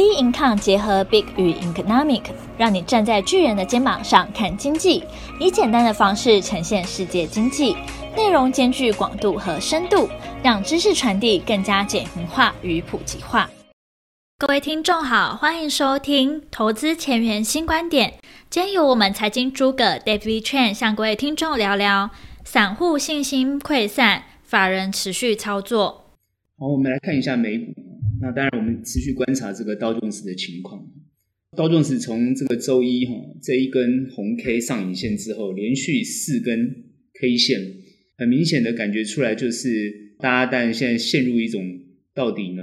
B Income 结合 Big 与 Economic，让你站在巨人的肩膀上看经济，以简单的方式呈现世界经济，内容兼具广度和深度，让知识传递更加简明化与普及化。各位听众好，欢迎收听投资前沿新观点。今天由我们财经诸葛 David Chen 向各位听众聊聊散户信心溃散，法人持续操作。好，我们来看一下美股。那当然，我们持续观察这个道琼斯的情况。道琼斯从这个周一哈这一根红 K 上影线之后，连续四根 K 线，很明显的感觉出来，就是大家当然现在陷入一种到底呢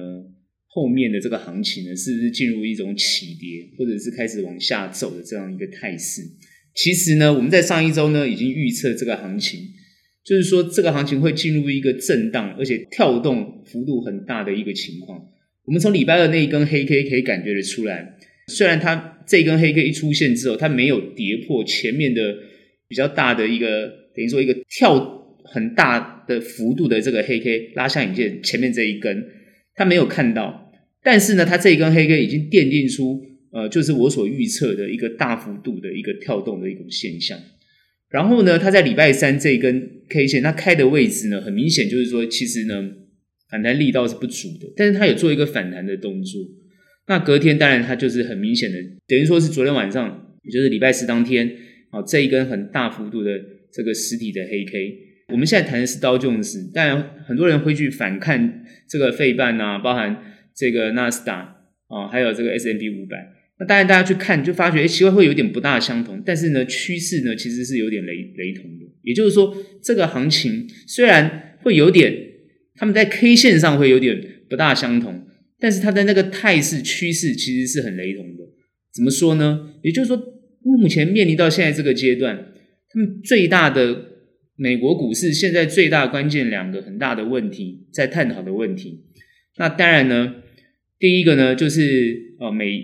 后面的这个行情呢，是不是进入一种起跌，或者是开始往下走的这样一个态势？其实呢，我们在上一周呢已经预测这个行情，就是说这个行情会进入一个震荡，而且跳动幅度很大的一个情况。我们从礼拜二那一根黑 K 可以感觉得出来，虽然它这根黑 K 一出现之后，它没有跌破前面的比较大的一个，等于说一个跳很大的幅度的这个黑 K 拉下影线前面这一根，它没有看到，但是呢，它这一根黑 K 已经奠定出，呃，就是我所预测的一个大幅度的一个跳动的一种现象。然后呢，它在礼拜三这一根 K 线它开的位置呢，很明显就是说，其实呢。反弹力道是不足的，但是它有做一个反弹的动作。那隔天当然它就是很明显的，等于说是昨天晚上，也就是礼拜四当天，啊，这一根很大幅度的这个实体的黑 K。我们现在谈的是道琼斯，但很多人会去反看这个费半啊，包含这个纳斯达啊，还有这个 S&P 五百。那当然大家去看就发觉，哎，奇怪会有点不大相同，但是呢，趋势呢其实是有点雷雷同的。也就是说，这个行情虽然会有点。他们在 K 线上会有点不大相同，但是它的那个态势趋势其实是很雷同的。怎么说呢？也就是说，目前面临到现在这个阶段，他们最大的美国股市现在最大关键两个很大的问题在探讨的问题。那当然呢，第一个呢就是呃美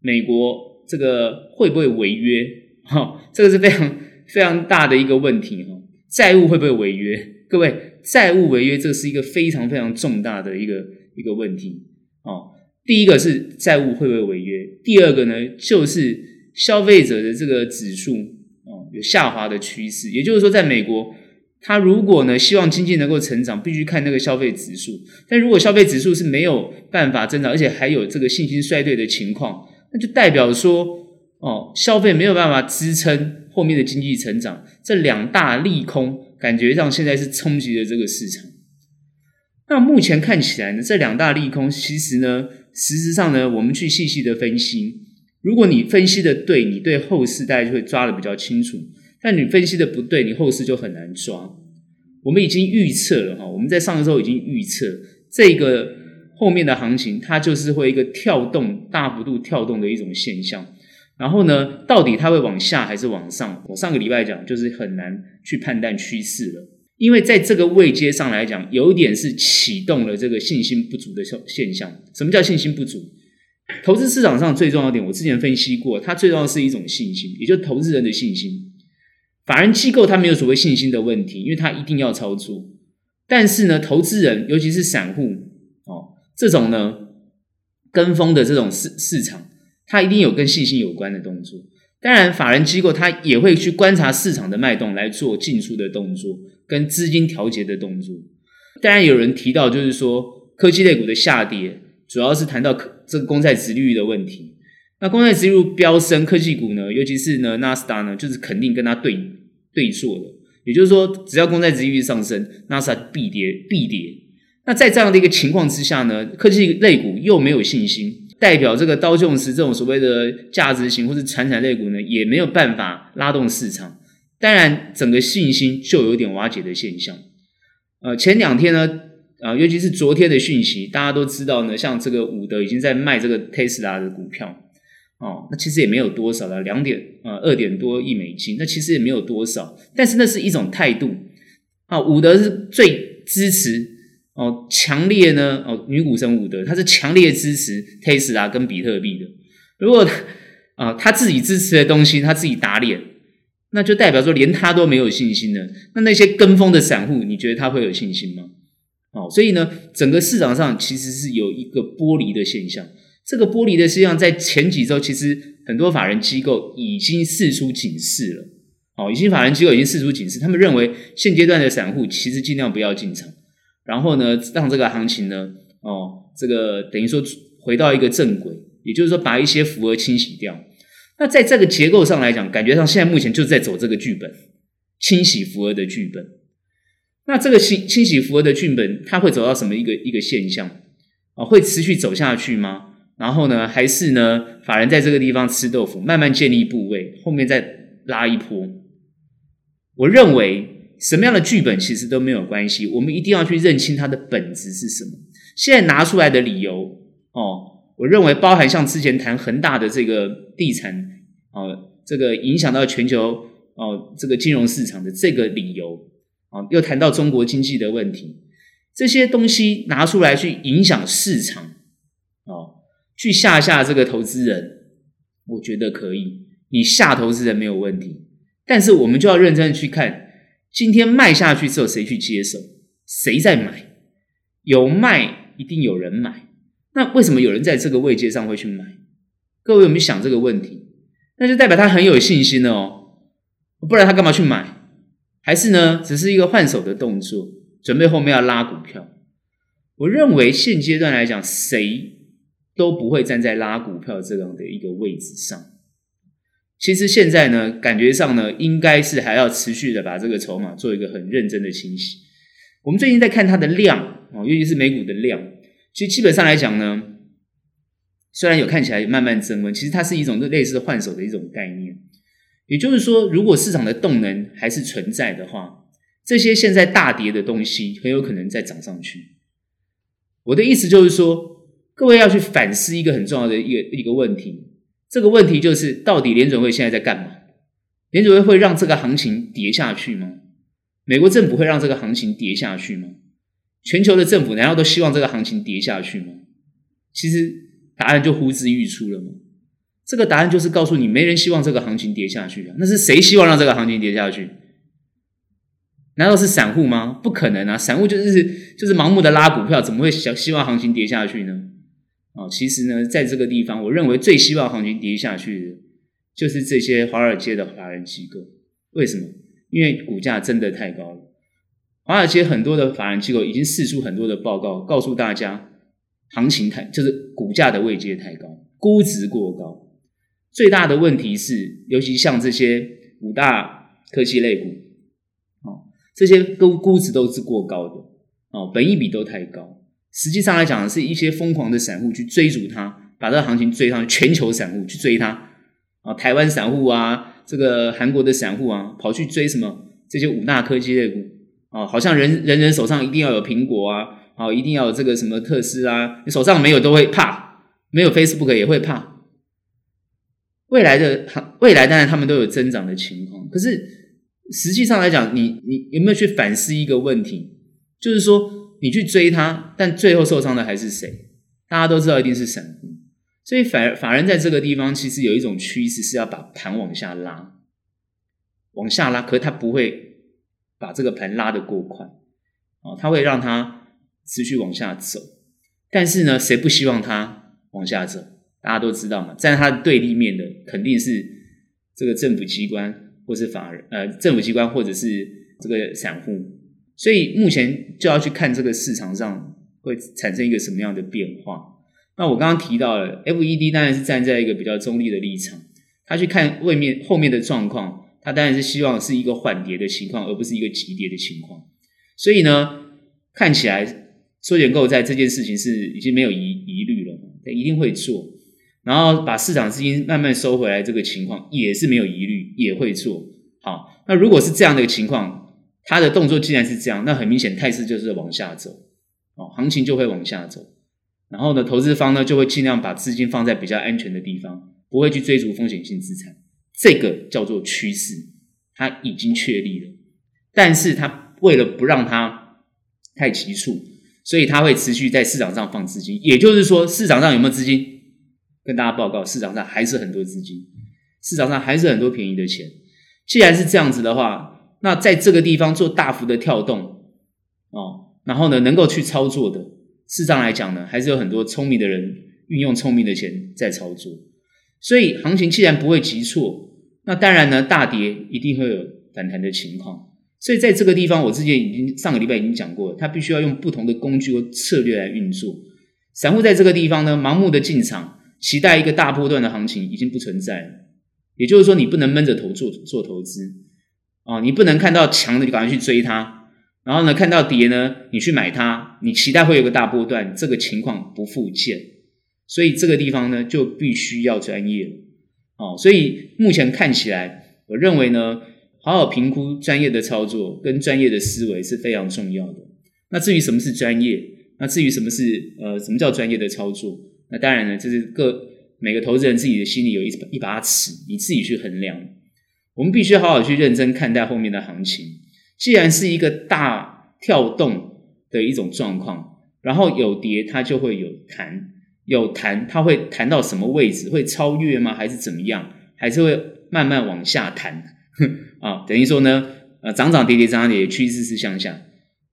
美国这个会不会违约？哈，这个是非常非常大的一个问题哈，债务会不会违约？各位。债务违约，这是一个非常非常重大的一个一个问题哦。第一个是债务会不会违约，第二个呢，就是消费者的这个指数哦有下滑的趋势。也就是说，在美国，他如果呢希望经济能够成长，必须看那个消费指数。但如果消费指数是没有办法增长，而且还有这个信心衰退的情况，那就代表说哦，消费没有办法支撑后面的经济成长。这两大利空。感觉上现在是冲击了这个市场。那目前看起来呢，这两大利空其实呢，实质上呢，我们去细细的分析，如果你分析的对，你对后市大家就会抓得比较清楚；但你分析的不对，你后市就很难抓。我们已经预测了哈，我们在上周已经预测这个后面的行情，它就是会一个跳动、大幅度跳动的一种现象。然后呢，到底它会往下还是往上？我上个礼拜讲，就是很难去判断趋势了，因为在这个位阶上来讲，有一点是启动了这个信心不足的现现象。什么叫信心不足？投资市场上最重要的点，我之前分析过，它最重要的是一种信心，也就是投资人的信心。法人机构它没有所谓信心的问题，因为它一定要操作。但是呢，投资人，尤其是散户哦，这种呢跟风的这种市市场。它一定有跟信心有关的动作，当然，法人机构它也会去观察市场的脉动来做进出的动作，跟资金调节的动作。当然，有人提到就是说，科技类股的下跌，主要是谈到这个公债殖率的问题。那公债殖率飙升，科技股呢，尤其是呢纳斯达呢，就是肯定跟它对对坐的。也就是说，只要公债殖率上升，纳斯达必跌必跌。那在这样的一个情况之下呢，科技类股又没有信心。代表这个刀琼斯这种所谓的价值型或是传产类股呢，也没有办法拉动市场。当然，整个信心就有点瓦解的现象。呃，前两天呢，呃，尤其是昨天的讯息，大家都知道呢，像这个伍德已经在卖这个特斯拉的股票，哦，那其实也没有多少了，两点呃二点多亿美金，那其实也没有多少，但是那是一种态度。啊，伍德是最支持。哦，强烈呢！哦，女股神伍德，她是强烈支持特斯拉跟比特币的。如果啊，他自己支持的东西，他自己打脸，那就代表说连他都没有信心了。那那些跟风的散户，你觉得他会有信心吗？哦，所以呢，整个市场上其实是有一个剥离的现象。这个剥离的现象在前几周，其实很多法人机构已经释出警示了。哦，已经法人机构已经释出警示，他们认为现阶段的散户其实尽量不要进场，然后呢，让这个行情呢，哦，这个等于说回到一个正轨，也就是说把一些浮额清洗掉。那在这个结构上来讲，感觉上现在目前就在走这个剧本，清洗浮额的剧本。那这个清清洗浮额的剧本，它会走到什么一个一个现象啊？会持续走下去吗？然后呢，还是呢，法人在这个地方吃豆腐，慢慢建立部位，后面再拉一波？我认为什么样的剧本其实都没有关系，我们一定要去认清它的本质是什么。现在拿出来的理由哦，我认为包含像之前谈恒大的这个地产哦，这个影响到全球哦这个金融市场的这个理由。啊，又谈到中国经济的问题，这些东西拿出来去影响市场，哦，去吓吓这个投资人，我觉得可以。你吓投资人没有问题，但是我们就要认真的去看，今天卖下去之后谁去接手，谁在买？有卖一定有人买，那为什么有人在这个位阶上会去买？各位有没有想这个问题？那就代表他很有信心了哦，不然他干嘛去买？还是呢，只是一个换手的动作，准备后面要拉股票。我认为现阶段来讲，谁都不会站在拉股票这样的一个位置上。其实现在呢，感觉上呢，应该是还要持续的把这个筹码做一个很认真的清洗。我们最近在看它的量啊，尤其是美股的量，其实基本上来讲呢，虽然有看起来慢慢增温，其实它是一种类似换手的一种概念。也就是说，如果市场的动能还是存在的话，这些现在大跌的东西很有可能再涨上去。我的意思就是说，各位要去反思一个很重要的一个一个问题，这个问题就是到底联准会现在在干嘛？联准会会让这个行情跌下去吗？美国政府会让这个行情跌下去吗？全球的政府难道都希望这个行情跌下去吗？其实答案就呼之欲出了嘛。这个答案就是告诉你，没人希望这个行情跌下去啊。那是谁希望让这个行情跌下去？难道是散户吗？不可能啊！散户就是就是盲目的拉股票，怎么会想希望行情跌下去呢？啊，其实呢，在这个地方，我认为最希望行情跌下去的，就是这些华尔街的法人机构。为什么？因为股价真的太高了。华尔街很多的法人机构已经释出很多的报告，告诉大家，行情太就是股价的位阶太高，估值过高。最大的问题是，尤其像这些五大科技类股，哦，这些估估值都是过高的，哦，本益比都太高。实际上来讲，是一些疯狂的散户去追逐它，把这个行情追上去。全球散户去追它，啊，台湾散户啊，这个韩国的散户啊，跑去追什么这些五大科技类股，啊，好像人人人手上一定要有苹果啊，啊，一定要有这个什么特斯拉，你手上没有都会怕，没有 Facebook 也会怕。未来的未来当然他们都有增长的情况，可是实际上来讲，你你有没有去反思一个问题？就是说你去追它，但最后受伤的还是谁？大家都知道一定是散户，所以法法人在这个地方其实有一种趋势是要把盘往下拉，往下拉，可他不会把这个盘拉得过快啊，他会让它持续往下走。但是呢，谁不希望它往下走？大家都知道嘛，站在他的对立面的肯定是这个政府机关，或是法人，呃，政府机关或者是这个散户，所以目前就要去看这个市场上会产生一个什么样的变化。那我刚刚提到了，FED 当然是站在一个比较中立的立场，他去看外面后面的状况，他当然是希望是一个缓跌的情况，而不是一个急跌的情况。所以呢，看起来缩减购债这件事情是已经没有疑疑虑了，他一定会做。然后把市场资金慢慢收回来，这个情况也是没有疑虑，也会做好。那如果是这样的一个情况，它的动作既然是这样，那很明显态势就是往下走，哦，行情就会往下走。然后呢，投资方呢就会尽量把资金放在比较安全的地方，不会去追逐风险性资产。这个叫做趋势，它已经确立了。但是它为了不让它太急促，所以它会持续在市场上放资金。也就是说，市场上有没有资金？跟大家报告，市场上还是很多资金，市场上还是很多便宜的钱。既然是这样子的话，那在这个地方做大幅的跳动，哦，然后呢，能够去操作的，事实上来讲呢，还是有很多聪明的人运用聪明的钱在操作。所以行情既然不会急挫，那当然呢，大跌一定会有反弹的情况。所以在这个地方，我之前已经上个礼拜已经讲过了，他必须要用不同的工具和策略来运作。散户在这个地方呢，盲目的进场，期待一个大波段的行情已经不存在了。也就是说，你不能闷着头做做投资啊，你不能看到强的就赶快去追它，然后呢，看到跌呢，你去买它，你期待会有个大波段，这个情况不复见。所以这个地方呢，就必须要专业了。哦，所以目前看起来，我认为呢。好好评估专业的操作跟专业的思维是非常重要的。那至于什么是专业，那至于什么是呃什么叫专业的操作，那当然呢，这是各每个投资人自己的心里有一一把尺，你自己去衡量。我们必须好好去认真看待后面的行情。既然是一个大跳动的一种状况，然后有跌它就会有弹，有弹它会弹到什么位置？会超越吗？还是怎么样？还是会慢慢往下弹？啊，等于说呢，呃，涨涨跌跌，涨涨跌跌，趋势是向下。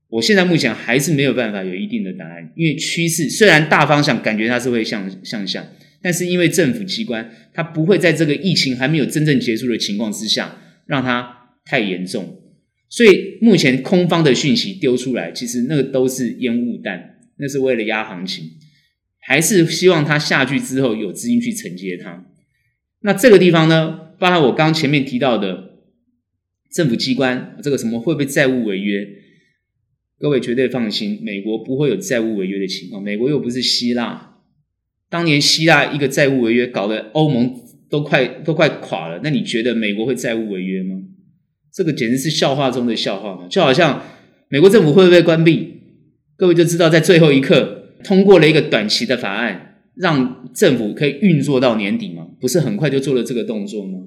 我现在目前还是没有办法有一定的答案，因为趋势虽然大方向感觉它是会向向下，但是因为政府机关它不会在这个疫情还没有真正结束的情况之下让它太严重，所以目前空方的讯息丢出来，其实那个都是烟雾弹，那是为了压行情，还是希望它下去之后有资金去承接它。那这个地方呢，包含我刚前面提到的。政府机关这个什么会不会债务违约？各位绝对放心，美国不会有债务违约的情况。美国又不是希腊，当年希腊一个债务违约，搞得欧盟都快都快垮了。那你觉得美国会债务违约吗？这个简直是笑话中的笑话嘛！就好像美国政府会不会关闭？各位就知道，在最后一刻通过了一个短期的法案，让政府可以运作到年底吗？不是很快就做了这个动作吗？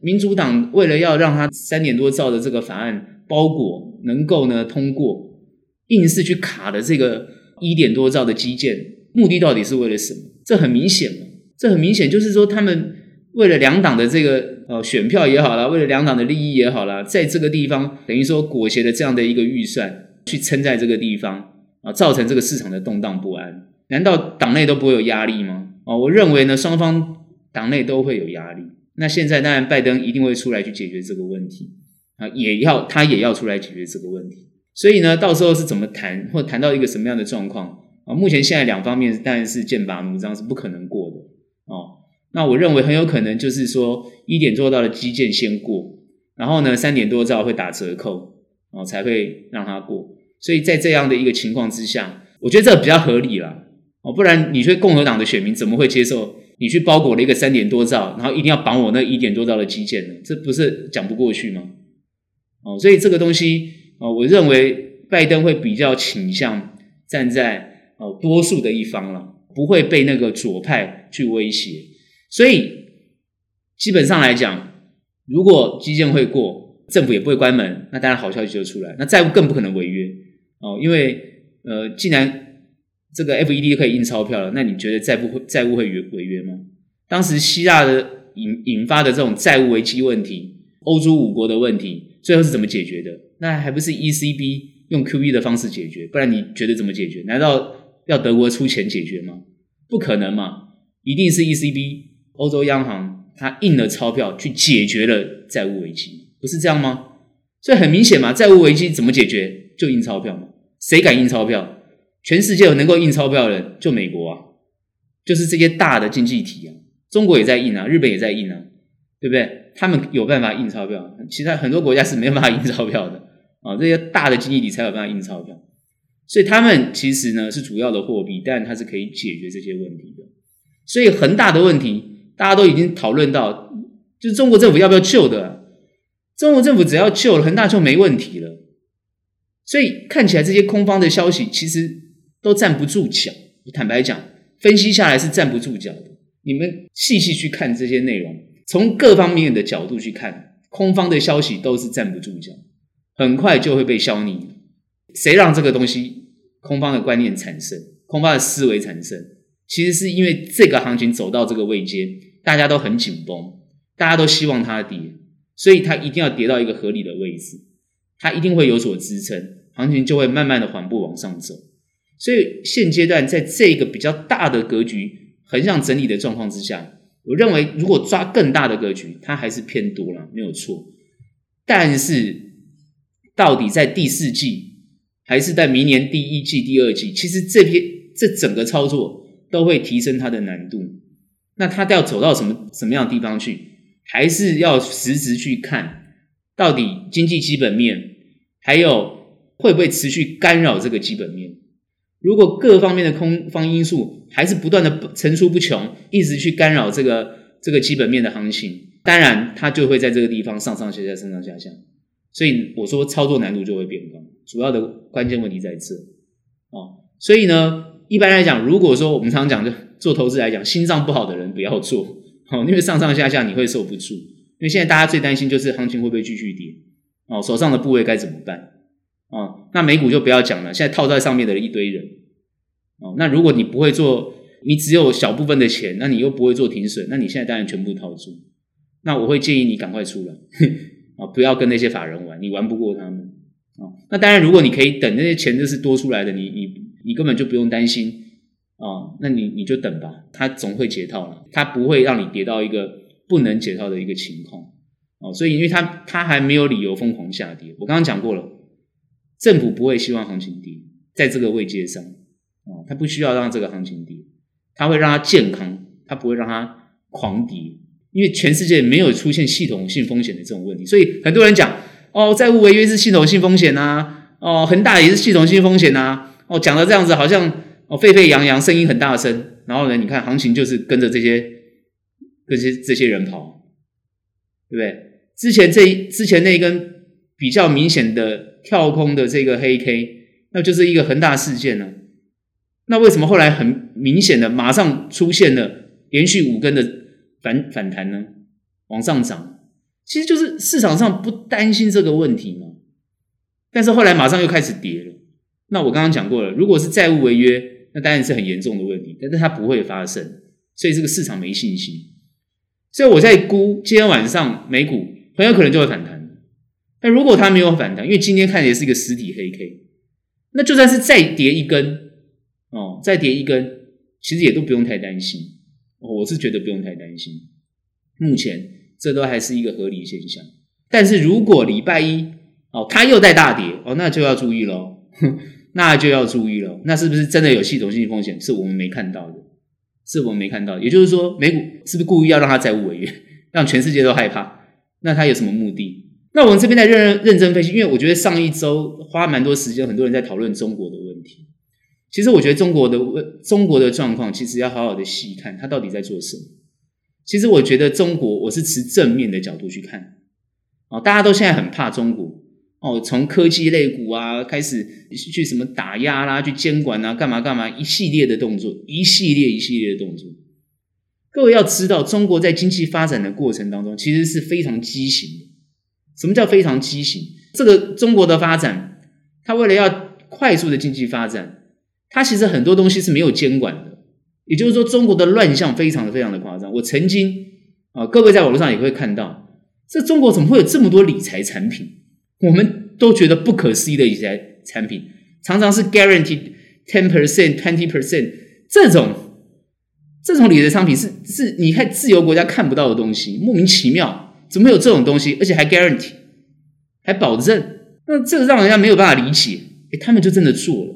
民主党为了要让他三点多兆的这个法案包裹能够呢通过，硬是去卡的这个一点多兆的基建，目的到底是为了什么？这很明显嘛，这很明显就是说他们为了两党的这个呃选票也好啦，为了两党的利益也好啦，在这个地方等于说裹挟的这样的一个预算去撑在这个地方啊，造成这个市场的动荡不安。难道党内都不会有压力吗？啊，我认为呢，双方党内都会有压力。那现在当然，拜登一定会出来去解决这个问题啊，也要他也要出来解决这个问题。所以呢，到时候是怎么谈，或谈到一个什么样的状况啊？目前现在两方面当然是剑拔弩张，是不可能过的哦。那我认为很有可能就是说，一点多兆的基建先过，然后呢，三点多兆会打折扣哦，才会让它过。所以在这样的一个情况之下，我觉得这比较合理啦哦，不然你说共和党的选民怎么会接受？你去包裹了一个三点多兆，然后一定要绑我那一点多兆的基建呢？这不是讲不过去吗？哦，所以这个东西哦，我认为拜登会比较倾向站在哦多数的一方了，不会被那个左派去威胁。所以基本上来讲，如果基建会过，政府也不会关门，那当然好消息就出来，那债务更不可能违约哦，因为呃，既然这个 FED 可以印钞票了，那你觉得债务会债务会违违约吗？当时希腊的引引发的这种债务危机问题，欧洲五国的问题，最后是怎么解决的？那还不是 ECB 用 QE 的方式解决？不然你觉得怎么解决？难道要德国出钱解决吗？不可能嘛！一定是 ECB 欧洲央行它印了钞票去解决了债务危机，不是这样吗？所以很明显嘛，债务危机怎么解决？就印钞票嘛！谁敢印钞票？全世界有能够印钞票的人，就美国啊，就是这些大的经济体啊，中国也在印啊，日本也在印啊，对不对？他们有办法印钞票，其他很多国家是没有办法印钞票的啊，这些大的经济体才有办法印钞票，所以他们其实呢是主要的货币，但它是可以解决这些问题的。所以恒大的问题，大家都已经讨论到，就是中国政府要不要救的啊？中国政府只要救了恒大就没问题了。所以看起来这些空方的消息其实。都站不住脚。坦白讲，分析下来是站不住脚的。你们细细去看这些内容，从各方面的角度去看，空方的消息都是站不住脚，很快就会被消弭。谁让这个东西空方的观念产生，空方的思维产生？其实是因为这个行情走到这个位阶，大家都很紧绷，大家都希望它跌，所以它一定要跌到一个合理的位置，它一定会有所支撑，行情就会慢慢的缓步往上走。所以现阶段在这个比较大的格局横向整理的状况之下，我认为如果抓更大的格局，它还是偏多了，没有错。但是到底在第四季，还是在明年第一季、第二季，其实这篇这整个操作都会提升它的难度。那它要走到什么什么样的地方去，还是要实质去看，到底经济基本面，还有会不会持续干扰这个基本面？如果各方面的空方因素还是不断的层出不穷，一直去干扰这个这个基本面的行情，当然它就会在这个地方上上下下、上上下下。所以我说操作难度就会变高，主要的关键问题在这哦。所以呢，一般来讲，如果说我们常常讲就做投资来讲，心脏不好的人不要做，哦，因为上上下下你会受不住。因为现在大家最担心就是行情会不会继续跌，哦，手上的部位该怎么办？哦，那美股就不要讲了，现在套在上面的一堆人，哦，那如果你不会做，你只有小部分的钱，那你又不会做停损，那你现在当然全部套住。那我会建议你赶快出来。啊，不要跟那些法人玩，你玩不过他们哦。那当然，如果你可以等那些钱就是多出来的，你你你根本就不用担心啊。那你你就等吧，他总会解套了，他不会让你跌到一个不能解套的一个情况哦。所以，因为他他还没有理由疯狂下跌。我刚刚讲过了，政府不会希望行情跌，在这个位阶上啊，他不需要让这个行情跌，他会让它健康，他不会让它狂跌。因为全世界没有出现系统性风险的这种问题，所以很多人讲哦，债务违约是系统性风险呐、哦，恒大也是系统性风险呐、哦，讲的这样子好像哦沸沸扬扬，声音很大声，然后呢，你看行情就是跟着这些这些这些人跑，对不对？之前这之前那一根比较明显的跳空的这个黑 K，那就是一个恒大事件呢、那为什么后来很明显的马上出现了连续五根的？反反弹呢，往上涨，其实就是市场上不担心这个问题嘛。但是后来马上又开始跌了。那我刚刚讲过了，如果是债务违约，那当然是很严重的问题，但是它不会发生，所以这个市场没信心。所以我在估今天晚上美股很有可能就会反弹。但如果它没有反弹，因为今天看起来是一个实体黑 K，那就算是再跌一根哦，再跌一根，其实也都不用太担心。我是觉得不用太担心，目前这都还是一个合理现象。但是如果礼拜一哦，它又在大跌哦，那就要注意喽，那就要注意喽。那是不是真的有系统性风险？是我们没看到的，是我们没看到的。也就是说，美股是不是故意要让它债务违约，让全世界都害怕？那它有什么目的？那我们这边在认认真分析，因为我觉得上一周花蛮多时间，很多人在讨论中国的问题。其实我觉得中国的问中国的状况，其实要好好的细看，它到底在做什么。其实我觉得中国，我是持正面的角度去看。哦，大家都现在很怕中国哦，从科技类股啊开始去什么打压啦，去监管啊，干嘛干嘛，一系列的动作，一系列一系列的动作。各位要知道，中国在经济发展的过程当中，其实是非常畸形的。什么叫非常畸形？这个中国的发展，它为了要快速的经济发展。它其实很多东西是没有监管的，也就是说，中国的乱象非常的非常的夸。我曾经啊，各位在网络上也会看到，这中国怎么会有这么多理财产品？我们都觉得不可思议的理财产品，常常是 guaranteed ten percent、twenty percent 这种这种理财商品是是你看自由国家看不到的东西，莫名其妙，怎么会有这种东西？而且还 guarantee，还保证，那这个让人家没有办法理解。哎，他们就真的做了。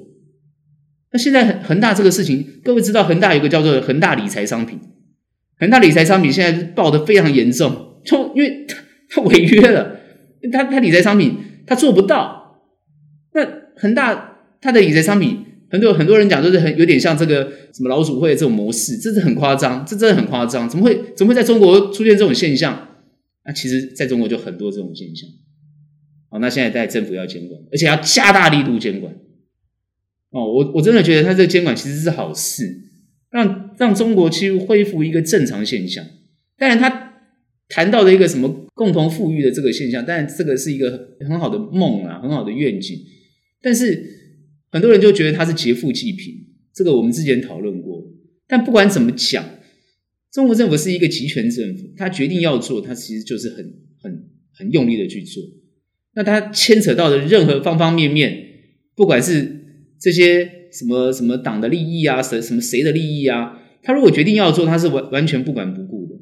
那现在恒大这个事情，各位知道恒大有个叫做恒大理财商品，恒大理财商品现在爆得非常严重，就因为他他违约了，他他理财商品他做不到。那恒大他的理财商品，很多很多人讲都是很有点像这个什么老鼠会这种模式，这是很夸张，这真的很夸张，怎么会怎么会在中国出现这种现象？那其实在中国就很多这种现象。好，那现在在政府要监管，而且要加大力度监管。哦，我我真的觉得他这个监管其实是好事，让让中国去恢复一个正常现象。当然，他谈到的一个什么共同富裕的这个现象，当然这个是一个很好的梦啊，很好的愿景。但是很多人就觉得他是劫富济贫，这个我们之前讨论过。但不管怎么讲，中国政府是一个集权政府，他决定要做，他其实就是很很很用力的去做。那他牵扯到的任何方方面面，不管是这些什么什么党的利益啊，什什么谁的利益啊？他如果决定要做，他是完完全不管不顾的。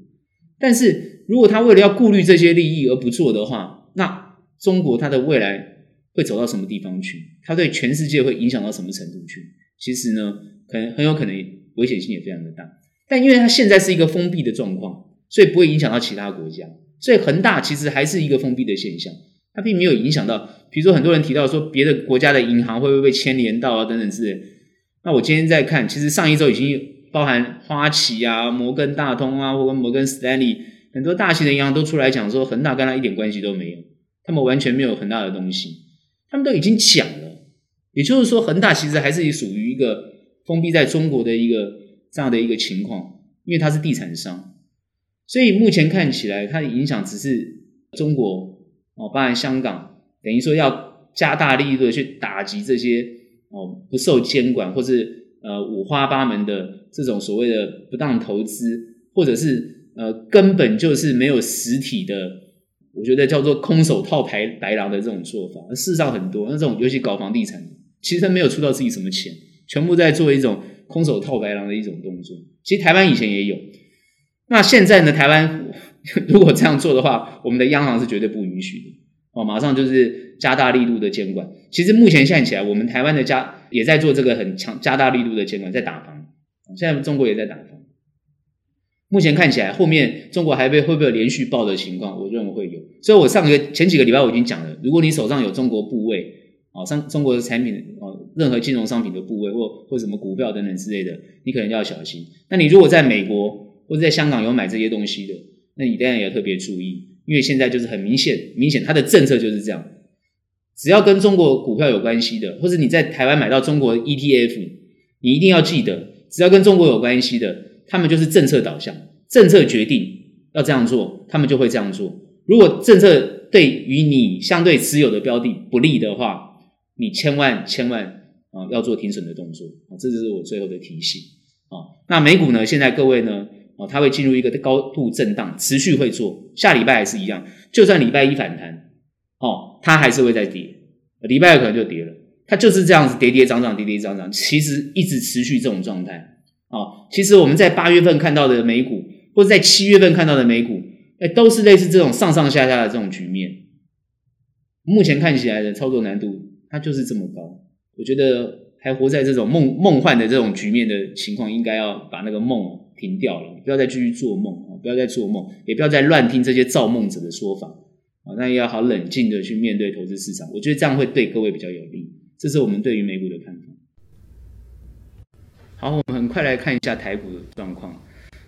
但是如果他为了要顾虑这些利益而不做的话，那中国它的未来会走到什么地方去？它对全世界会影响到什么程度去？其实呢，可能很有可能危险性也非常的大。但因为它现在是一个封闭的状况，所以不会影响到其他国家。所以恒大其实还是一个封闭的现象，它并没有影响到。比如说很多人提到说别的国家的银行会不会被牵连到啊等等之类。那我今天在看，其实上一周已经包含花旗啊、摩根大通啊，或跟摩根士丹利很多大型的银行都出来讲说，恒大跟他一点关系都没有。他们完全没有恒大的东西，他们都已经讲了，也就是说，恒大其实还是属于一个封闭在中国的一个这样的一个情况，因为它是地产商，所以目前看起来，它的影响只是中国哦，包含香港，等于说要加大力度的去打击这些哦不受监管或是呃五花八门的这种所谓的不当投资，或者是呃根本就是没有实体的。我觉得叫做空手套白白狼的这种做法，事实上很多那这种尤其搞房地产，其实他没有出到自己什么钱，全部在做一种空手套白狼的一种动作。其实台湾以前也有，那现在呢？台湾 如果这样做的话，我们的央行是绝对不允许的哦，马上就是加大力度的监管。其实目前看起来，我们台湾的加也在做这个很强加大力度的监管，在打房。现在中国也在打房。目前看起来，后面中国还会会不会有连续爆的情况？我认为会有。所以我上个前几个礼拜我已经讲了，如果你手上有中国部位，哦，上中国的产品，哦，任何金融商品的部位或或什么股票等等之类的，你可能要小心。那你如果在美国或者在香港有买这些东西的，那你当然也要特别注意，因为现在就是很明显，明显它的政策就是这样，只要跟中国股票有关系的，或者你在台湾买到中国 ETF，你一定要记得，只要跟中国有关系的。他们就是政策导向，政策决定要这样做，他们就会这样做。如果政策对于你相对持有的标的不利的话，你千万千万啊要做停损的动作啊，这就是我最后的提醒啊。那美股呢？现在各位呢啊，它会进入一个高度震荡，持续会做，下礼拜还是一样，就算礼拜一反弹哦，它还是会再跌，礼拜二可能就跌了，它就是这样子跌跌涨涨，跌跌涨涨，其实一直持续这种状态。哦，其实我们在八月份看到的美股，或者在七月份看到的美股，哎，都是类似这种上上下下的这种局面。目前看起来的操作难度，它就是这么高。我觉得还活在这种梦梦幻的这种局面的情况，应该要把那个梦停掉了，不要再继续做梦啊！不要再做梦，也不要再乱听这些造梦者的说法啊！那也要好冷静的去面对投资市场。我觉得这样会对各位比较有利。这是我们对于美股的看法。好，我们很快来看一下台股的状况。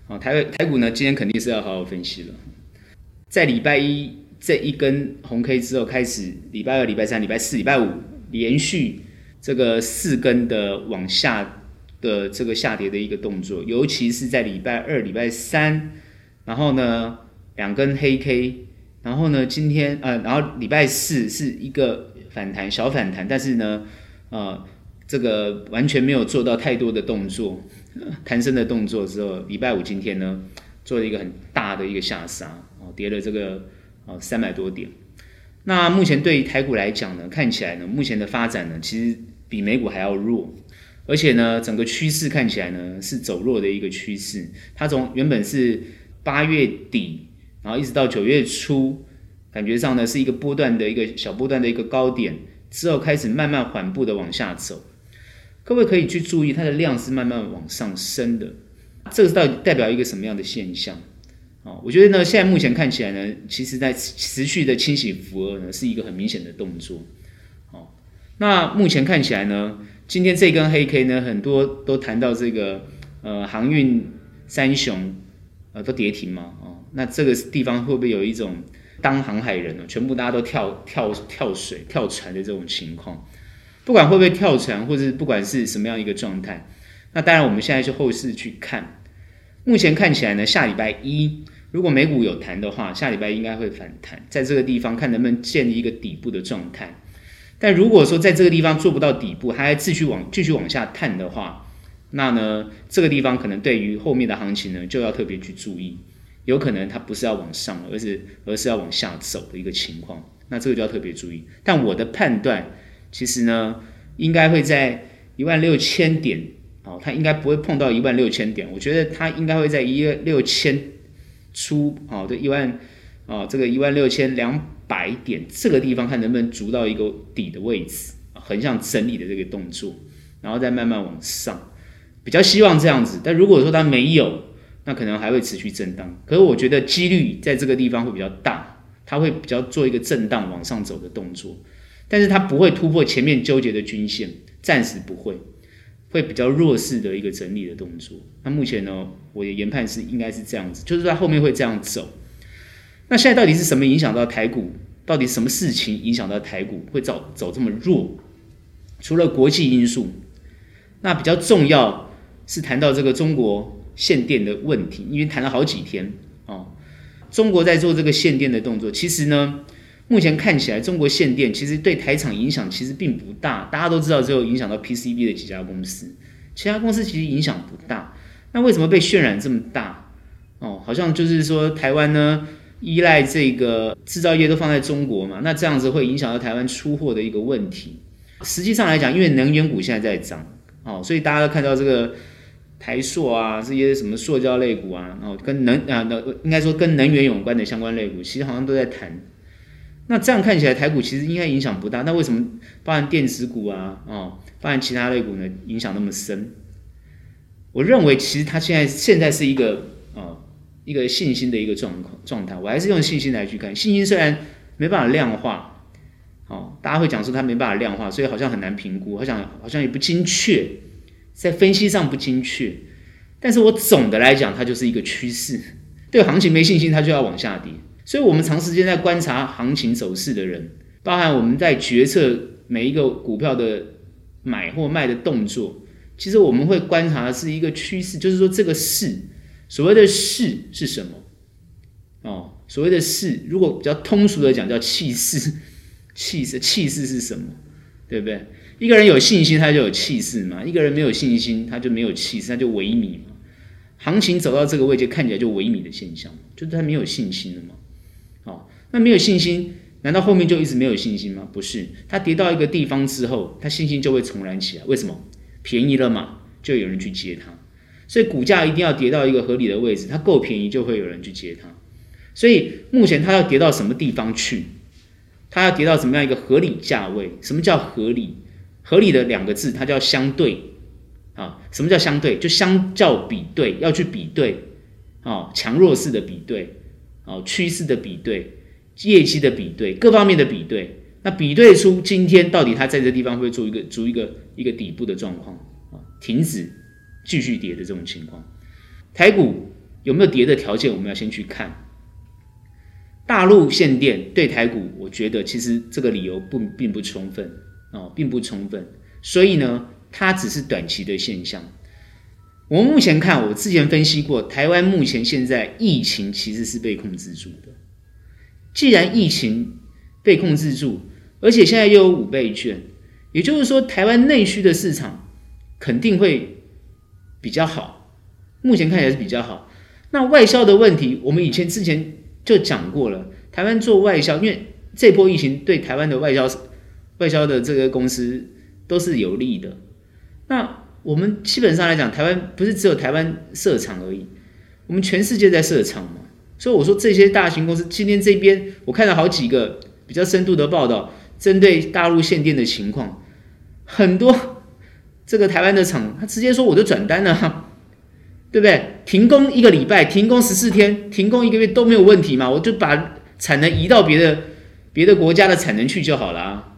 啊，台台股呢，今天肯定是要好好分析了。在礼拜一这一根红 K 之后，开始礼拜二、礼拜三、礼拜四、礼拜五连续这个四根的往下的这个下跌的一个动作，尤其是在礼拜二、礼拜三，然后呢两根黑 K，然后呢今天呃，然后礼拜四是一个反弹，小反弹，但是呢，呃。这个完全没有做到太多的动作，弹升的动作之后，礼拜五今天呢，做了一个很大的一个下杀，哦，跌了这个哦三百多点。那目前对于台股来讲呢，看起来呢，目前的发展呢，其实比美股还要弱，而且呢，整个趋势看起来呢是走弱的一个趋势。它从原本是八月底，然后一直到九月初，感觉上呢是一个波段的一个小波段的一个高点，之后开始慢慢缓步的往下走。各位可以去注意，它的量是慢慢往上升的，这个是到底代表一个什么样的现象？啊，我觉得呢，现在目前看起来呢，其实在持续的清洗符额呢，是一个很明显的动作。哦，那目前看起来呢，今天这根黑 K 呢，很多都谈到这个呃航运三雄呃都跌停嘛，哦，那这个地方会不会有一种当航海人呢，全部大家都跳跳跳水跳船的这种情况？不管会不会跳船，或者是不管是什么样一个状态，那当然我们现在就后市去看。目前看起来呢，下礼拜一如果美股有弹的话，下礼拜应该会反弹，在这个地方看能不能建立一个底部的状态。但如果说在这个地方做不到底部，还继续往继续往下探的话，那呢这个地方可能对于后面的行情呢就要特别去注意，有可能它不是要往上，而是而是要往下走的一个情况。那这个就要特别注意。但我的判断。其实呢，应该会在一万六千点哦，它应该不会碰到一万六千点，我觉得它应该会在一万六千出，哦，这一万，哦，这个一万六千两百点这个地方看能不能足到一个底的位置，横向整理的这个动作，然后再慢慢往上，比较希望这样子。但如果说它没有，那可能还会持续震荡。可是我觉得几率在这个地方会比较大，它会比较做一个震荡往上走的动作，但是它不会突破前面纠结的均线，暂时不会。会比较弱势的一个整理的动作。那目前呢，我的研判是应该是这样子，就是在后面会这样走。那现在到底是什么影响到台股？到底什么事情影响到台股会走走这么弱？除了国际因素，那比较重要是谈到这个中国限电的问题，因为谈了好几天哦。中国在做这个限电的动作，其实呢。目前看起来，中国限电其实对台厂影响其实并不大。大家都知道，只有影响到 PCB 的几家公司，其他公司其实影响不大。那为什么被渲染这么大？哦，好像就是说台湾呢依赖这个制造业都放在中国嘛，那这样子会影响到台湾出货的一个问题。实际上来讲，因为能源股现在在涨，哦，所以大家都看到这个台塑啊，这些什么塑胶类股啊，哦，跟能啊，那应该说跟能源有关的相关类股，其实好像都在谈。那这样看起来，台股其实应该影响不大。那为什么包含电子股啊，哦，包含其他类股呢，影响那么深？我认为其实它现在现在是一个哦，一个信心的一个状况状态。我还是用信心来去看，信心虽然没办法量化，哦，大家会讲说它没办法量化，所以好像很难评估，好像好像也不精确，在分析上不精确。但是我总的来讲，它就是一个趋势。对行情没信心，它就要往下跌。所以，我们长时间在观察行情走势的人，包含我们在决策每一个股票的买或卖的动作，其实我们会观察的是一个趋势，就是说这个势，所谓的势是什么？哦，所谓的势，如果比较通俗的讲，叫气势。气势，气势是什么？对不对？一个人有信心，他就有气势嘛；一个人没有信心，他就没有气势，他就萎靡嘛。行情走到这个位置，看起来就萎靡的现象，就是他没有信心了嘛。哦，那没有信心，难道后面就一直没有信心吗？不是，它跌到一个地方之后，它信心就会重燃起来。为什么？便宜了嘛，就有人去接它。所以股价一定要跌到一个合理的位置，它够便宜就会有人去接它。所以目前它要跌到什么地方去？它要跌到什么样一个合理价位？什么叫合理？合理的两个字，它叫相对啊。什么叫相对？就相较比对，要去比对啊，强弱势的比对。啊，趋势的比对，业绩的比对，各方面的比对，那比对出今天到底它在这地方会做一个，做一个一个底部的状况啊，停止继续跌的这种情况，台股有没有跌的条件？我们要先去看大陆限电对台股，我觉得其实这个理由不并不充分哦，并不充分，所以呢，它只是短期的现象。我们目前看，我之前分析过，台湾目前现在疫情其实是被控制住的。既然疫情被控制住，而且现在又有五倍券，也就是说，台湾内需的市场肯定会比较好。目前看起来是比较好。那外销的问题，我们以前之前就讲过了，台湾做外销，因为这波疫情对台湾的外销外销的这个公司都是有利的。那我们基本上来讲，台湾不是只有台湾设厂而已，我们全世界在设厂嘛。所以我说这些大型公司今天这边，我看到好几个比较深度的报道，针对大陆限电的情况，很多这个台湾的厂，他直接说我就转单了，对不对？停工一个礼拜，停工十四天，停工一个月都没有问题嘛，我就把产能移到别的别的国家的产能去就好了，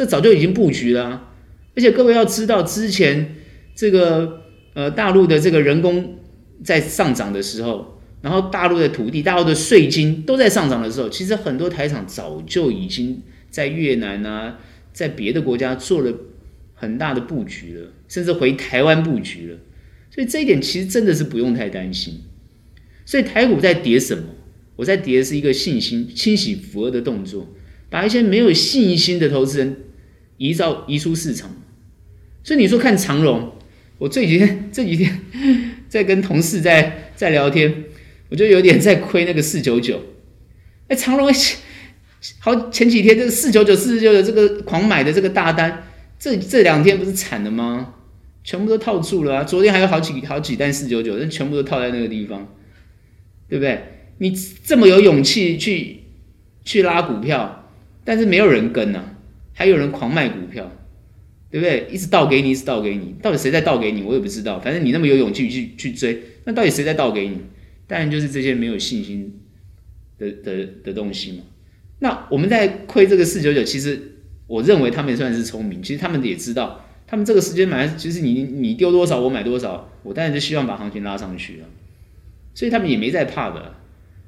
这早就已经布局了。而且各位要知道之前。这个呃，大陆的这个人工在上涨的时候，然后大陆的土地、大陆的税金都在上涨的时候，其实很多台厂早就已经在越南啊，在别的国家做了很大的布局了，甚至回台湾布局了。所以这一点其实真的是不用太担心。所以台股在跌什么？我在跌的是一个信心清洗浮额的动作，把一些没有信心的投资人移到移出市场。所以你说看长荣。我这几天 这几天 在跟同事在在聊天，我就有点在亏那个四九九。哎，长荣 好前几天这个四九九四九九的这个狂买的这个大单，这这两天不是惨了吗？全部都套住了啊！昨天还有好几好几单四九九，但全部都套在那个地方，对不对？你这么有勇气去去拉股票，但是没有人跟啊，还有人狂卖股票，对不对？一直倒给你，一直倒给你，到底谁在倒给你？我也不知道。反正你那么有勇气去去追，那到底谁在倒给你？当然就是这些没有信心的的的东西嘛。那我们在亏这个四九九，其实我认为他们也算是聪明，其实他们也知道。他们这个时间买，其实你你丢多少，我买多少，我当然就希望把行情拉上去了，所以他们也没在怕的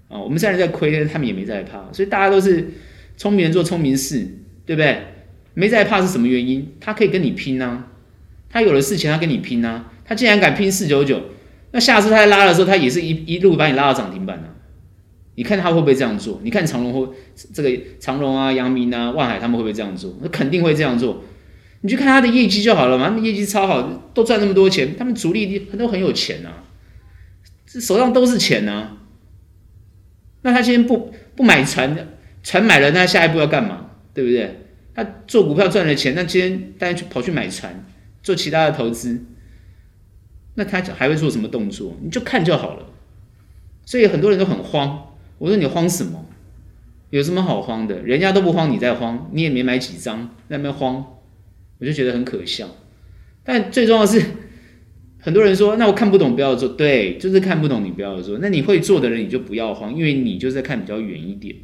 啊。我们虽然在亏，但他们也没在怕，所以大家都是聪明人做聪明事，对不对？没在怕是什么原因？他可以跟你拼呐、啊，他有了事情，他跟你拼呐、啊，他既然敢拼四九九，那下次他拉的时候，他也是一一路把你拉到涨停板啊。你看他会不会这样做？你看长隆会这个长隆啊、阳明啊、万海他们会不会这样做？那肯定会这样做。你去看他的业绩就好了嘛，他们业绩超好，都赚那么多钱，他们主力都很有钱啊，这手上都是钱啊。那他今天不不买船，船买了，那下一步要干嘛？对不对？他做股票赚了钱，那今天大家去跑去买船，做其他的投资，那他还会做什么动作？你就看就好了。所以很多人都很慌，我说你慌什么？有什么好慌的？人家都不慌，你在慌，你也没买几张，那边慌。我就觉得很可笑，但最重要是，很多人说，那我看不懂，不要做。对，就是看不懂，你不要做。那你会做的人，你就不要慌，因为你就是在看比较远一点。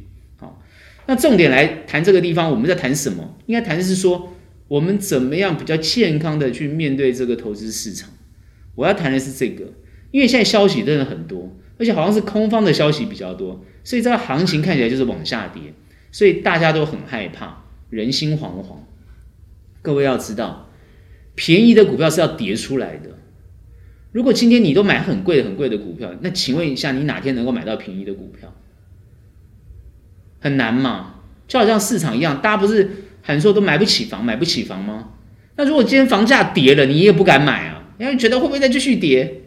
那重点来谈这个地方，我们在谈什么？应该谈的是说，我们怎么样比较健康的去面对这个投资市场。我要谈的是这个，因为现在消息真的很多，而且好像是空方的消息比较多，所以这个行情看起来就是往下跌，所以大家都很害怕，人心惶惶。各位要知道，便宜的股票是要跌出来的。如果今天你都买很贵很贵的股票，那请问一下，你哪天能够买到便宜的股票？很难嘛？就好像市场一样，大家不是很说都买不起房，买不起房吗？那如果今天房价跌了，你也不敢买啊，因为觉得会不会再继续跌？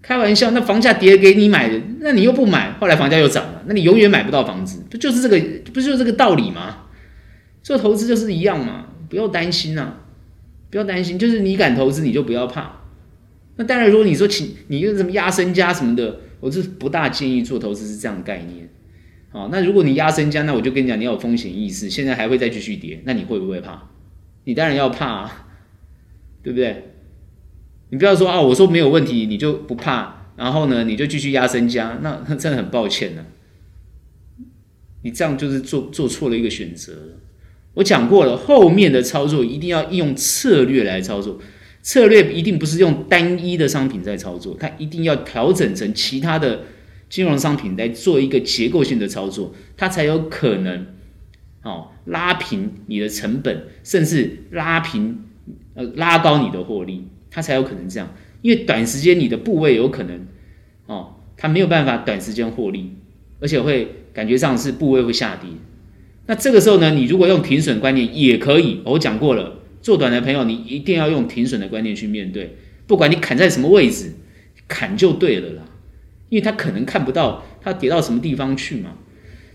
开玩笑，那房价跌给你买的，那你又不买，后来房价又涨了，那你永远买不到房子，不就是这个，不就是这个道理吗？做投资就是一样嘛。不要担心、啊，不要担心，就是你敢投资，你就不要怕。那当然，如果你说请你用什么压身家什么的，我是不大建议做投资是这样的概念。好，那如果你压身家，那我就跟你讲，你要有风险意识，现在还会再继续跌，那你会不会怕？你当然要怕啊，对不对？你不要说啊，我说没有问题，你就不怕，然后呢，你就继续压身家，那真的很抱歉呢、你这样就是做做错了一个选择。我讲过了，后面的操作一定要用策略来操作，策略一定不是用单一的商品在操作，它一定要调整成其他的金融商品来做一个结构性的操作，它才有可能哦拉平你的成本，甚至拉平呃拉高你的获利，它才有可能这样，因为短时间你的部位有可能哦它没有办法短时间获利，而且会感觉上是部位会下跌。那这个时候呢，你如果用停损观念也可以。我讲过了，做短的朋友，你一定要用停损的观念去面对。不管你砍在什么位置，砍就对了啦。因为他可能看不到他跌到什么地方去嘛。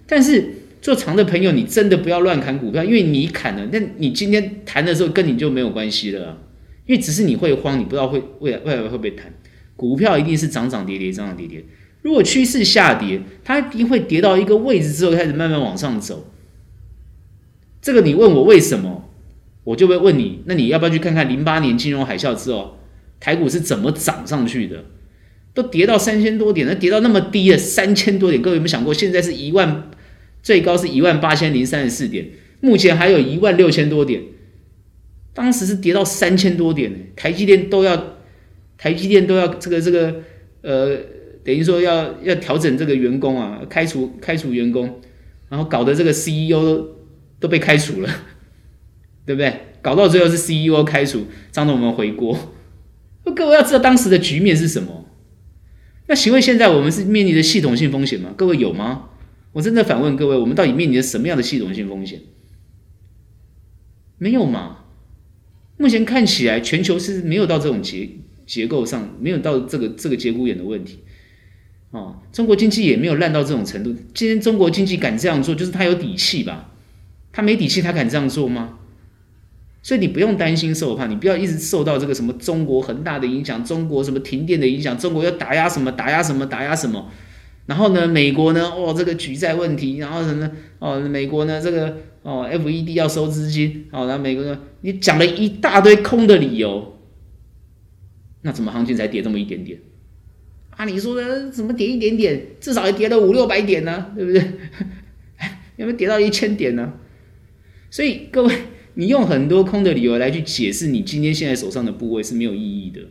但是做长的朋友，你真的不要乱砍股票，因为你砍了，那你今天弹的时候跟你就没有关系了。因为只是你会慌，你不知道会未来未来会不会弹。股票一定是涨涨跌跌，涨涨跌跌。如果趋势下跌，它一定会跌到一个位置之后，开始慢慢往上走。这个你问我为什么，我就会问你，那你要不要去看看零八年金融海啸之后，台股是怎么涨上去的？都跌到三千多点，那跌到那么低的三千多点，各位有没有想过？现在是一万，最高是一万八千零三十四点，目前还有一万六千多点，当时是跌到三千多点，台积电都要，台积电都要这个这个，呃，等于说要要调整这个员工啊，开除开除员工，然后搞得这个 CEO。都被开除了，对不对？搞到最后是 CEO 开除，张总我们回锅。各位要知道当时的局面是什么？那请问现在我们是面临的系统性风险吗？各位有吗？我真的反问各位，我们到底面临的什么样的系统性风险？没有嘛？目前看起来全球是没有到这种结结构上，没有到这个这个节骨眼的问题。哦，中国经济也没有烂到这种程度。今天中国经济敢这样做，就是他有底气吧？他没底气，他敢这样做吗？所以你不用担心受怕，你不要一直受到这个什么中国恒大的影响，中国什么停电的影响，中国要打压什么打压什么打压什么，然后呢，美国呢，哦，这个举债问题，然后什么哦，美国呢，这个哦，FED 要收资金，哦，然后美国呢，你讲了一大堆空的理由，那怎么行情才跌这么一点点？啊，你说的怎么跌一点点，至少也跌了五六百点呢，对不对？有没有跌到一千点呢？所以各位。你用很多空的理由来去解释你今天现在手上的部位是没有意义的。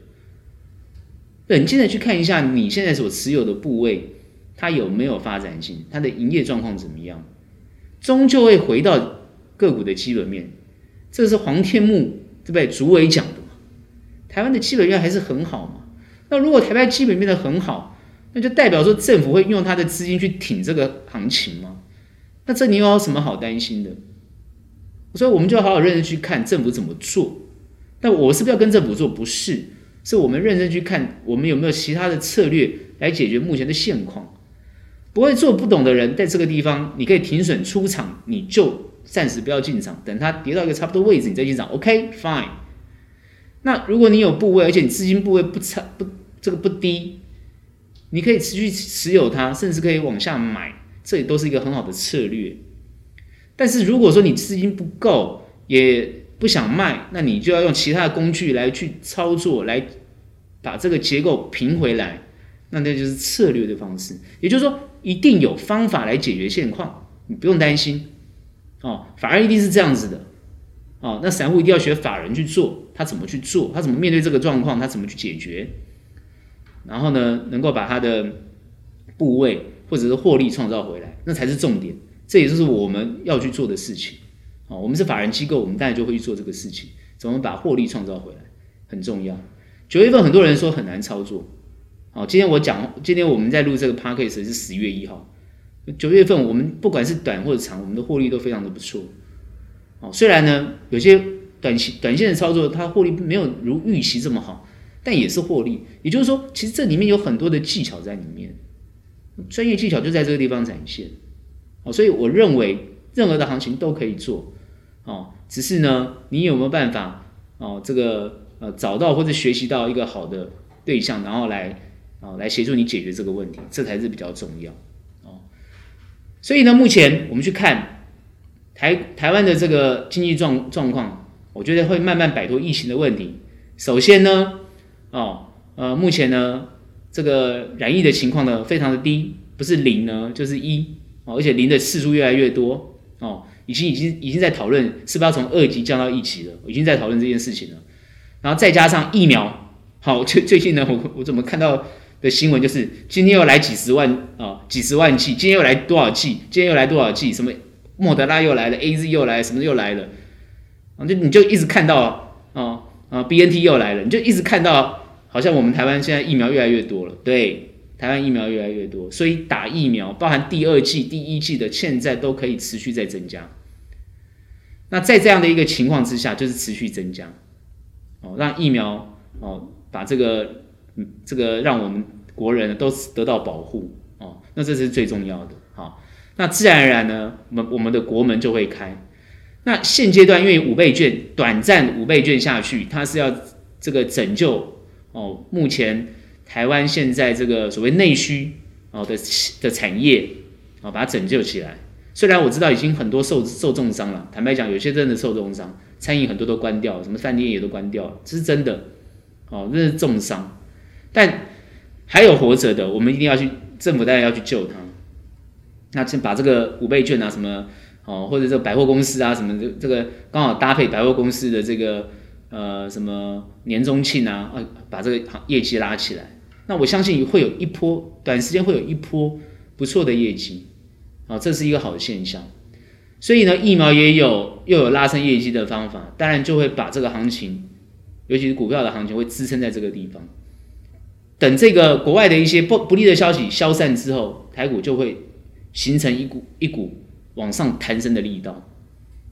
冷静的去看一下你现在所持有的部位，它有没有发展性，它的营业状况怎么样，终究会回到个股的基本面。这是黄天木对不对？主委讲的嘛。台湾的基本面还是很好嘛。那如果台湾基本面的很好，那就代表说政府会用他的资金去挺这个行情吗？那这你又有什么好担心的？所以我们就要好好认真去看政府怎么做。但我是不是要跟政府做？不是，是我们认真去看我们有没有其他的策略来解决目前的现况。不会做不懂的人，在这个地方你可以停损出场，你就暂时不要进场，等它跌到一个差不多位置，你再进场。OK，fine。那如果你有部位，而且你资金部位不差不这个不低，你可以持续持有它，甚至可以往下买，这也都是一个很好的策略。但是如果说你资金不够，也不想卖，那你就要用其他的工具来去操作，来把这个结构平回来。那那就是策略的方式，也就是说，一定有方法来解决现况，你不用担心哦。法人一定是这样子的哦。那散户一定要学法人去做，他怎么去做，他怎么面对这个状况，他怎么去解决，然后呢，能够把他的部位或者是获利创造回来，那才是重点。这也就是我们要去做的事情，啊，我们是法人机构，我们当然就会去做这个事情，怎么把获利创造回来，很重要。九月份很多人说很难操作，好，今天我讲，今天我们在录这个 podcast 是十月一号，九月份我们不管是短或者长，我们的获利都非常的不错，好，虽然呢有些短期短线的操作它获利没有如预期这么好，但也是获利，也就是说，其实这里面有很多的技巧在里面，专业技巧就在这个地方展现。哦，所以我认为任何的行情都可以做，哦，只是呢，你有没有办法哦，这个呃找到或者学习到一个好的对象，然后来哦来协助你解决这个问题，这才是比较重要哦。所以呢，目前我们去看台台湾的这个经济状状况，我觉得会慢慢摆脱疫情的问题。首先呢，哦呃，目前呢这个染疫的情况呢非常的低，不是零呢就是一。哦，而且零的次数越来越多哦，已经已经已经在讨论是不是要从二级降到一级了，已经在讨论这件事情了。然后再加上疫苗，好，最最近呢，我我怎么看到的新闻就是今天又来几十万啊、几十万剂，今天又来多少剂，今天又来多少剂，什么莫德拉又来了，AZ 又来，什么又来了，啊，就你就一直看到啊啊，BNT 又来了，你就一直看到，好像我们台湾现在疫苗越来越多了，对。台湾疫苗越来越多，所以打疫苗，包含第二剂、第一剂的，现在都可以持续在增加。那在这样的一个情况之下，就是持续增加，哦，让疫苗哦，把这个嗯，这个让我们国人都得到保护哦，那这是最重要的。好，那自然而然呢，我们我们的国门就会开。那现阶段因为五倍券短暂五倍券下去，它是要这个拯救哦，目前。台湾现在这个所谓内需哦的的产业哦，把它拯救起来。虽然我知道已经很多受受重伤了，坦白讲，有些真的受重伤，餐饮很多都关掉，什么饭店也都关掉了，这是真的哦，这是重伤。但还有活着的，我们一定要去，政府当然要去救他。那先把这个五倍券啊，什么哦，或者这百货公司啊，什么这这个刚好搭配百货公司的这个呃什么年终庆啊，啊，把这个业绩拉起来。那我相信会有一波，短时间会有一波不错的业绩，啊，这是一个好的现象。所以呢，疫苗也有又有拉升业绩的方法，当然就会把这个行情，尤其是股票的行情，会支撑在这个地方。等这个国外的一些不不利的消息消散之后，台股就会形成一股一股往上弹升的力道。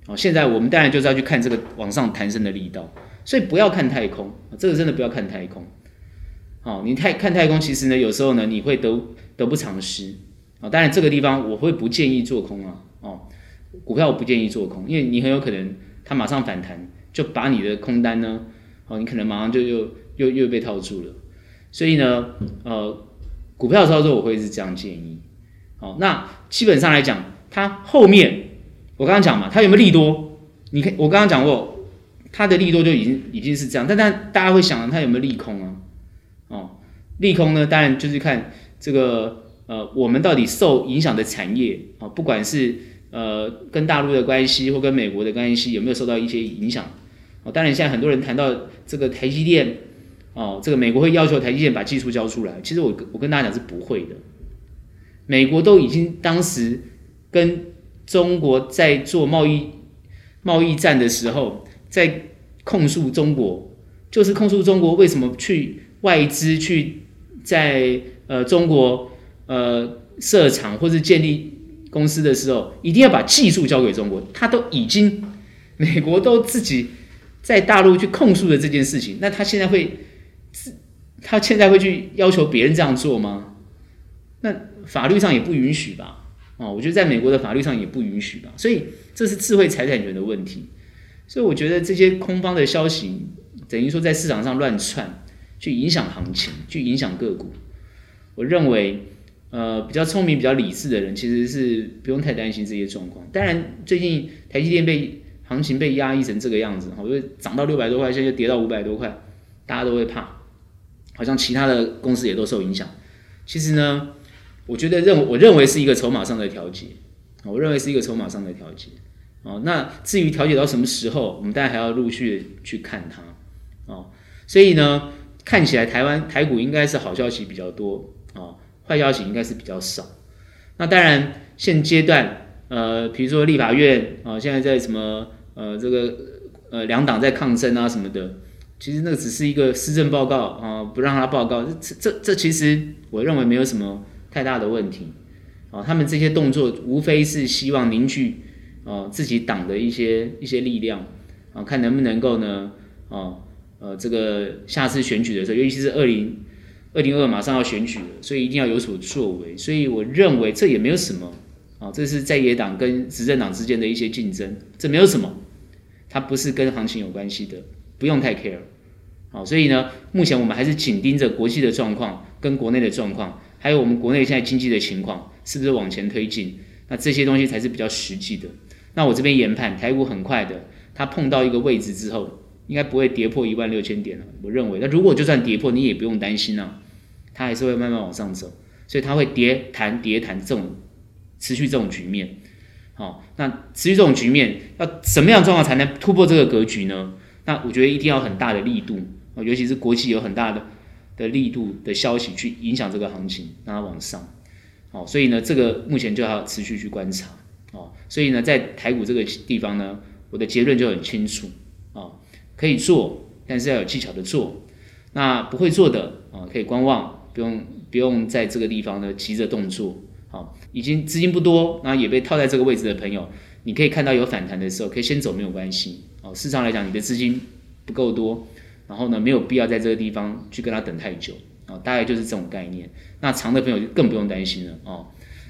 哦，现在我们当然就是要去看这个往上弹升的力道，所以不要看太空，这个真的不要看太空。哦，你太看太空，其实呢，有时候呢，你会得得不偿失啊。当然，这个地方我会不建议做空啊。哦，股票我不建议做空，因为你很有可能它马上反弹，就把你的空单呢，哦，你可能马上就又又又被套住了。所以呢，呃，股票操作我会是这样建议。好，那基本上来讲，它后面我刚刚讲嘛，它有没有利多？你看我刚刚讲过，它的利多就已经已经是这样，但但大家会想它有没有利空啊？利空呢，当然就是看这个呃，我们到底受影响的产业啊，不管是呃跟大陆的关系或跟美国的关系有没有受到一些影响？哦，当然现在很多人谈到这个台积电。哦，这个美国会要求台积电把技术交出来。其实我我跟大家讲是不会的。美国都已经当时跟中国在做贸易贸易战的时候，在控诉中国，就是控诉中国为什么去外资去在呃中国呃设厂或是建立公司的时候，一定要把技术交给中国。他都已经美国都自己在大陆去控诉的这件事情，那他现在会。自，他现在会去要求别人这样做吗？那法律上也不允许吧？哦，我觉得在美国的法律上也不允许吧。所以这是智慧财产权的问题。所以我觉得这些空方的消息，等于说在市场上乱窜，去影响行情，去影响个股。我认为，呃，比较聪明、比较理智的人，其实是不用太担心这些状况。当然，最近台积电被行情被压抑成这个样子，好，因为涨到六百多块，现在又跌到五百多块，大家都会怕。好像其他的公司也都受影响。其实呢，我觉得认我认为是一个筹码上的调节，我认为是一个筹码上的调节。哦，那至于调节到什么时候，我们大家还要陆续去看它。哦，所以呢，看起来台湾台股应该是好消息比较多，啊，坏消息应该是比较少。那当然，现阶段，呃，比如说立法院啊，现在在什么呃这个呃两党在抗争啊什么的。其实那个只是一个施政报告啊，不让他报告，这这这其实我认为没有什么太大的问题啊。他们这些动作无非是希望凝聚啊自己党的一些一些力量啊，看能不能够呢啊呃这个下次选举的时候，尤其是二零二零二马上要选举了，所以一定要有所作为。所以我认为这也没有什么啊，这是在野党跟执政党之间的一些竞争，这没有什么，它不是跟行情有关系的。不用太 care，好，所以呢，目前我们还是紧盯着国际的状况跟国内的状况，还有我们国内现在经济的情况是不是往前推进，那这些东西才是比较实际的。那我这边研判台股很快的，它碰到一个位置之后，应该不会跌破一万六千点了。我认为，那如果就算跌破，你也不用担心啊，它还是会慢慢往上走，所以它会跌弹跌弹这种持续这种局面。好，那持续这种局面要什么样状况才能突破这个格局呢？那我觉得一定要很大的力度啊，尤其是国际有很大的的力度的消息去影响这个行情，让它往上。好，所以呢，这个目前就要持续去观察。哦，所以呢，在台股这个地方呢，我的结论就很清楚，可以做，但是要有技巧的做。那不会做的啊，可以观望，不用不用在这个地方呢急着动作。好，已经资金不多，然后也被套在这个位置的朋友，你可以看到有反弹的时候，可以先走，没有关系。哦，市场来讲，你的资金不够多，然后呢，没有必要在这个地方去跟他等太久啊，大概就是这种概念。那长的朋友就更不用担心了哦，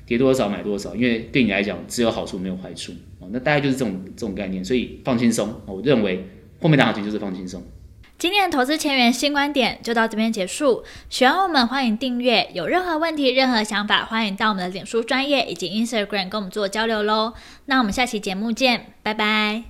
跌多少买多少，因为对你来讲只有好处没有坏处哦。那大概就是这种这种概念，所以放轻松。我认为后面的行情就是放轻松。今天的投资千元新观点就到这边结束。喜欢我们，欢迎订阅。有任何问题、任何想法，欢迎到我们的脸书专业以及 Instagram 跟我们做交流喽。那我们下期节目见，拜拜。